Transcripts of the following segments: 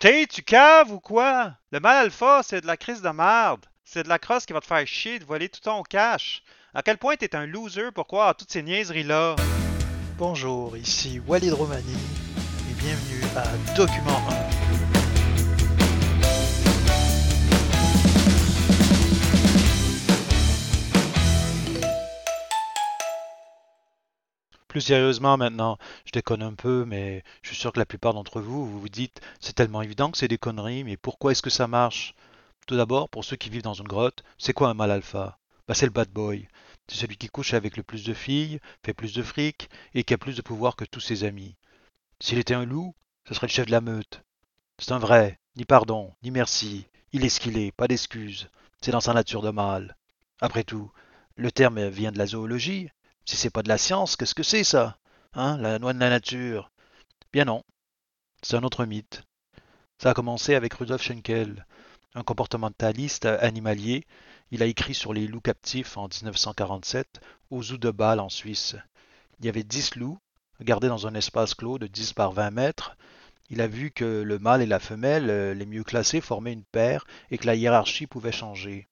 T'es, tu caves ou quoi? Le mal alpha, c'est de la crise de merde. C'est de la crosse qui va te faire chier de voler tout ton cash. À quel point t'es un loser pour croire à toutes ces niaiseries-là? Bonjour, ici Walid Romani et bienvenue à Document 1. Plus sérieusement maintenant, je déconne un peu, mais je suis sûr que la plupart d'entre vous, vous vous dites, c'est tellement évident que c'est des conneries, mais pourquoi est-ce que ça marche? Tout d'abord, pour ceux qui vivent dans une grotte, c'est quoi un mâle alpha? Bah c'est le bad boy. C'est celui qui couche avec le plus de filles, fait plus de fric, et qui a plus de pouvoir que tous ses amis. S'il était un loup, ce serait le chef de la meute. C'est un vrai, ni pardon, ni merci. Il est ce qu'il est, pas d'excuses. C'est dans sa nature de mâle. Après tout, le terme vient de la zoologie, si c'est pas de la science, qu'est-ce que c'est ça? Hein La loi de la nature Bien non. C'est un autre mythe. Ça a commencé avec Rudolf Schenkel, un comportementaliste animalier. Il a écrit sur les loups captifs en 1947 au zoo de Bâle en Suisse. Il y avait dix loups, gardés dans un espace clos de 10 par 20 mètres. Il a vu que le mâle et la femelle, les mieux classés, formaient une paire et que la hiérarchie pouvait changer.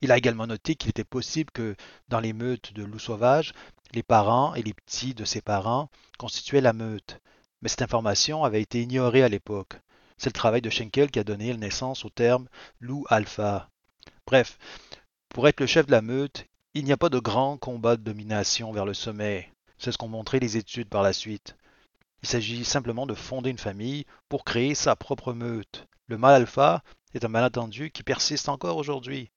Il a également noté qu'il était possible que, dans les meutes de loups sauvages, les parents et les petits de ces parents constituaient la meute. Mais cette information avait été ignorée à l'époque. C'est le travail de Schenkel qui a donné naissance au terme loup alpha. Bref, pour être le chef de la meute, il n'y a pas de grand combat de domination vers le sommet. C'est ce qu'ont montré les études par la suite. Il s'agit simplement de fonder une famille pour créer sa propre meute. Le mâle alpha est un malentendu qui persiste encore aujourd'hui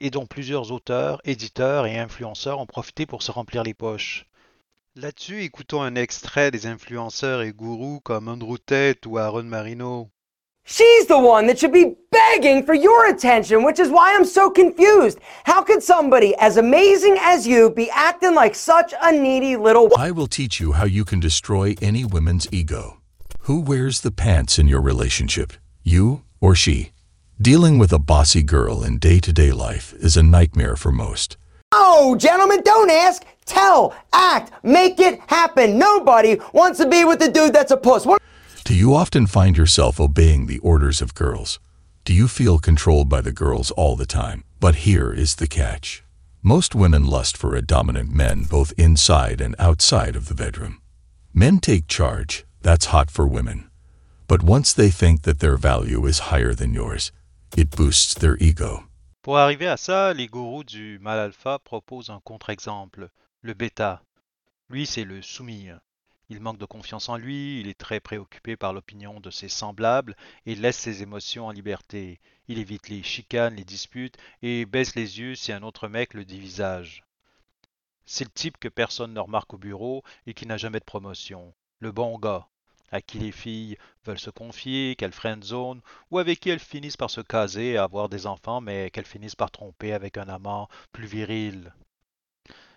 et dont plusieurs auteurs, éditeurs et influenceurs ont profité pour se remplir les poches. Là-dessus, écoutons un extrait des influenceurs et gourous comme Andrew Tate ou Aaron Marino. She's the one that should be begging for your attention, which is why I'm so confused. How could somebody as amazing as you be acting like such a needy little I will teach you how you can destroy any woman's ego. Who wears the pants in your relationship? You or she? Dealing with a bossy girl in day to day life is a nightmare for most. Oh, gentlemen, don't ask. Tell, act, make it happen. Nobody wants to be with the dude that's a puss. What Do you often find yourself obeying the orders of girls? Do you feel controlled by the girls all the time? But here is the catch. Most women lust for a dominant man both inside and outside of the bedroom. Men take charge, that's hot for women. But once they think that their value is higher than yours, it boosts their ego. Pour arriver à ça, les gourous du mal alpha proposent un contre-exemple, le bêta. Lui, c'est le soumis. Il manque de confiance en lui, il est très préoccupé par l'opinion de ses semblables et laisse ses émotions en liberté. Il évite les chicanes, les disputes et baisse les yeux si un autre mec le dévisage. C'est le type que personne ne remarque au bureau et qui n'a jamais de promotion. Le bon gars, à qui les filles veulent se confier, qu'elles friendzone, ou avec qui elles finissent par se caser et avoir des enfants, mais qu'elles finissent par tromper avec un amant plus viril.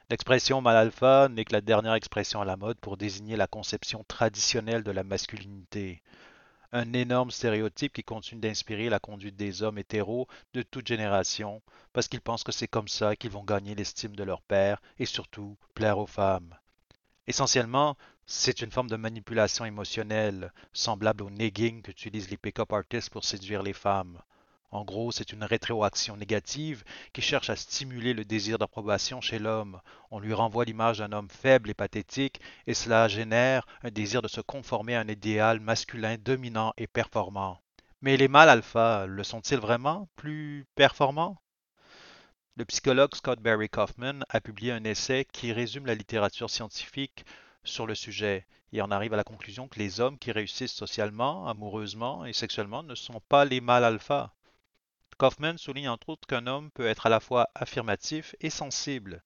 L'expression mal alpha n'est que la dernière expression à la mode pour désigner la conception traditionnelle de la masculinité. Un énorme stéréotype qui continue d'inspirer la conduite des hommes hétéros de toute génération, parce qu'ils pensent que c'est comme ça qu'ils vont gagner l'estime de leur père et surtout plaire aux femmes. Essentiellement, c'est une forme de manipulation émotionnelle, semblable au negging qu'utilisent les pick-up artists pour séduire les femmes. En gros, c'est une rétroaction négative qui cherche à stimuler le désir d'approbation chez l'homme. On lui renvoie l'image d'un homme faible et pathétique, et cela génère un désir de se conformer à un idéal masculin dominant et performant. Mais les mâles alpha le sont-ils vraiment plus performants? Le psychologue Scott Barry Kaufman a publié un essai qui résume la littérature scientifique sur le sujet et en arrive à la conclusion que les hommes qui réussissent socialement, amoureusement et sexuellement ne sont pas les mâles alpha. Kaufman souligne entre autres qu'un homme peut être à la fois affirmatif et sensible.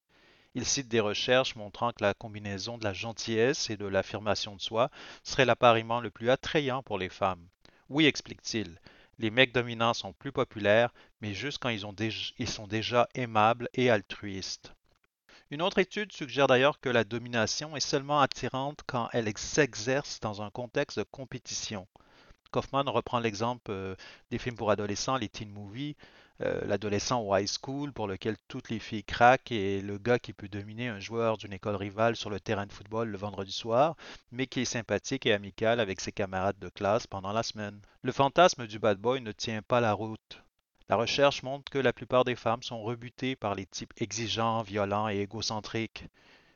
Il cite des recherches montrant que la combinaison de la gentillesse et de l'affirmation de soi serait l'appariement le plus attrayant pour les femmes. Oui, explique-t-il, les mecs dominants sont plus populaires, mais juste quand ils sont déjà aimables et altruistes. Une autre étude suggère d'ailleurs que la domination est seulement attirante quand elle s'exerce dans un contexte de compétition. Kaufman reprend l'exemple euh, des films pour adolescents, les teen movies. euh, l'adolescent au high school pour lequel toutes les filles craquent et le gars qui peut dominer un joueur d'une école rivale sur le terrain de football le vendredi soir, mais qui est sympathique et amical avec ses camarades de classe pendant la semaine. Le fantasme du bad boy ne tient pas la route. La recherche montre que la plupart des femmes sont rebutées par les types exigeants, violents et égocentriques.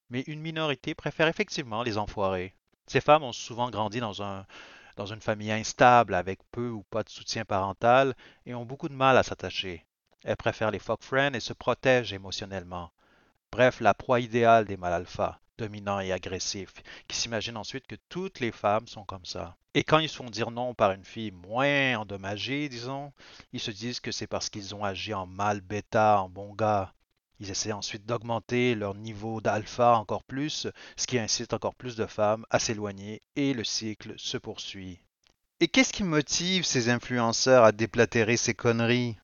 Mais une minorité préfère effectivement les enfoirés. Ces femmes ont souvent grandi dans un, dans une famille instable avec peu ou pas de soutien parental et ont beaucoup de mal à s'attacher. Elles préfèrent les fuck friends et se protègent émotionnellement. Bref, la proie idéale des mâles alpha, dominants et agressifs, qui s'imaginent ensuite que toutes les femmes sont comme ça. Et quand ils se font dire non par une fille moins endommagée, disons, ils se disent que c'est parce qu'ils ont agi en mâle bêta, en bon gars. Ils essaient ensuite d'augmenter leur niveau d'alpha encore plus, ce qui incite encore plus de femmes à s'éloigner et le cycle se poursuit. Et qu'est-ce qui motive ces influenceurs à déplatérer ces conneries?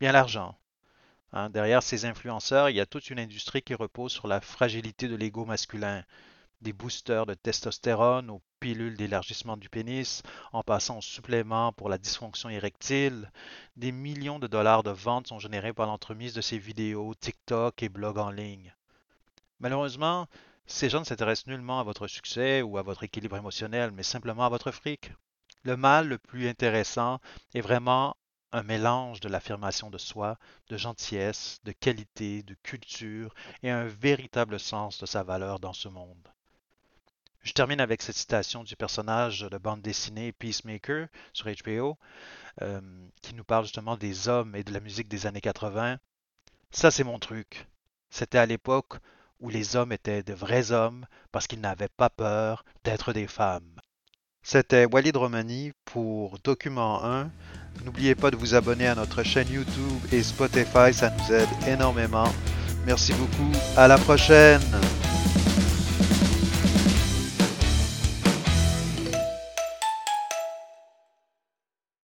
Bien l'argent. Hein, derrière ces influenceurs, il y a toute une industrie qui repose sur la fragilité de l'ego masculin, des boosters de testostérone aux pilules d'élargissement du pénis, en passant aux suppléments pour la dysfonction érectile. Des millions de dollars de ventes sont générés par l'entremise de ces vidéos, TikTok et blogs en ligne. Malheureusement, ces gens ne s'intéressent nullement à votre succès ou à votre équilibre émotionnel, mais simplement à votre fric. Le mal le plus intéressant est vraiment un mélange de l'affirmation de soi, de gentillesse, de qualité, de culture et un véritable sens de sa valeur dans ce monde. Je termine avec cette citation du personnage de bande dessinée Peacemaker sur HBO, euh, qui nous parle justement des hommes et de la musique des années 80. Ça, c'est mon truc. C'était à l'époque où les hommes étaient de vrais hommes parce qu'ils n'avaient pas peur d'être des femmes. C'était Walid Romani pour Document 1. N'oubliez pas de vous abonner à notre chaîne YouTube et Spotify, ça nous aide énormément. Merci beaucoup, à la prochaine